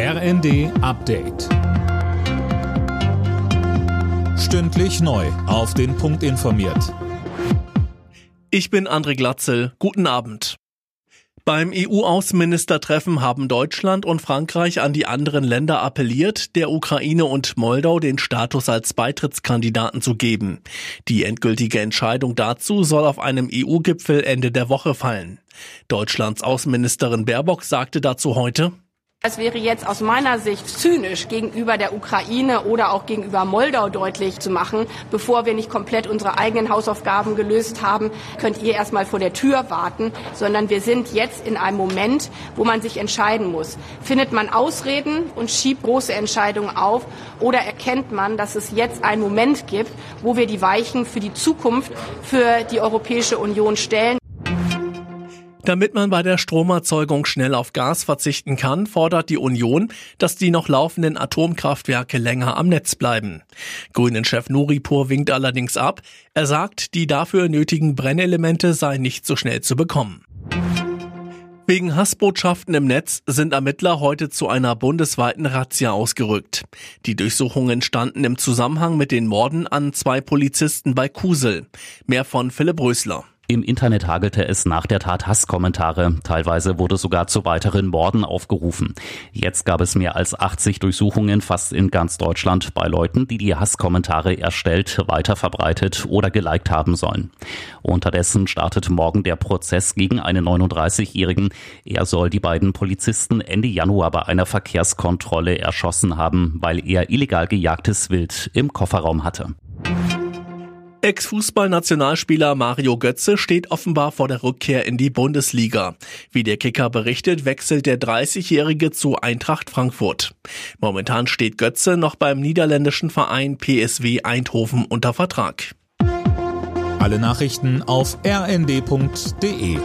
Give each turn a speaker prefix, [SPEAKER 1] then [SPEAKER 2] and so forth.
[SPEAKER 1] RND Update. Stündlich neu. Auf den Punkt informiert.
[SPEAKER 2] Ich bin André Glatzel. Guten Abend. Beim EU-Außenministertreffen haben Deutschland und Frankreich an die anderen Länder appelliert, der Ukraine und Moldau den Status als Beitrittskandidaten zu geben. Die endgültige Entscheidung dazu soll auf einem EU-Gipfel Ende der Woche fallen. Deutschlands Außenministerin Baerbock sagte dazu heute,
[SPEAKER 3] es wäre jetzt aus meiner Sicht zynisch gegenüber der Ukraine oder auch gegenüber Moldau deutlich zu machen, bevor wir nicht komplett unsere eigenen Hausaufgaben gelöst haben, könnt ihr erstmal vor der Tür warten, sondern wir sind jetzt in einem Moment, wo man sich entscheiden muss. Findet man Ausreden und schiebt große Entscheidungen auf oder erkennt man, dass es jetzt einen Moment gibt, wo wir die Weichen für die Zukunft für die Europäische Union stellen?
[SPEAKER 2] Damit man bei der Stromerzeugung schnell auf Gas verzichten kann, fordert die Union, dass die noch laufenden Atomkraftwerke länger am Netz bleiben. Grünen-Chef Nuripur winkt allerdings ab. Er sagt, die dafür nötigen Brennelemente seien nicht so schnell zu bekommen. Wegen Hassbotschaften im Netz sind Ermittler heute zu einer bundesweiten Razzia ausgerückt. Die Durchsuchungen standen im Zusammenhang mit den Morden an zwei Polizisten bei Kusel. Mehr von Philipp Rösler.
[SPEAKER 4] Im Internet hagelte es nach der Tat Hasskommentare. Teilweise wurde sogar zu weiteren Morden aufgerufen. Jetzt gab es mehr als 80 Durchsuchungen fast in ganz Deutschland bei Leuten, die die Hasskommentare erstellt, weiterverbreitet oder geliked haben sollen. Unterdessen startet morgen der Prozess gegen einen 39-Jährigen. Er soll die beiden Polizisten Ende Januar bei einer Verkehrskontrolle erschossen haben, weil er illegal gejagtes Wild im Kofferraum hatte.
[SPEAKER 2] Ex-Fußballnationalspieler Mario Götze steht offenbar vor der Rückkehr in die Bundesliga. Wie der Kicker berichtet, wechselt der 30-Jährige zu Eintracht Frankfurt. Momentan steht Götze noch beim niederländischen Verein PSW Eindhoven unter Vertrag.
[SPEAKER 1] Alle Nachrichten auf rnd.de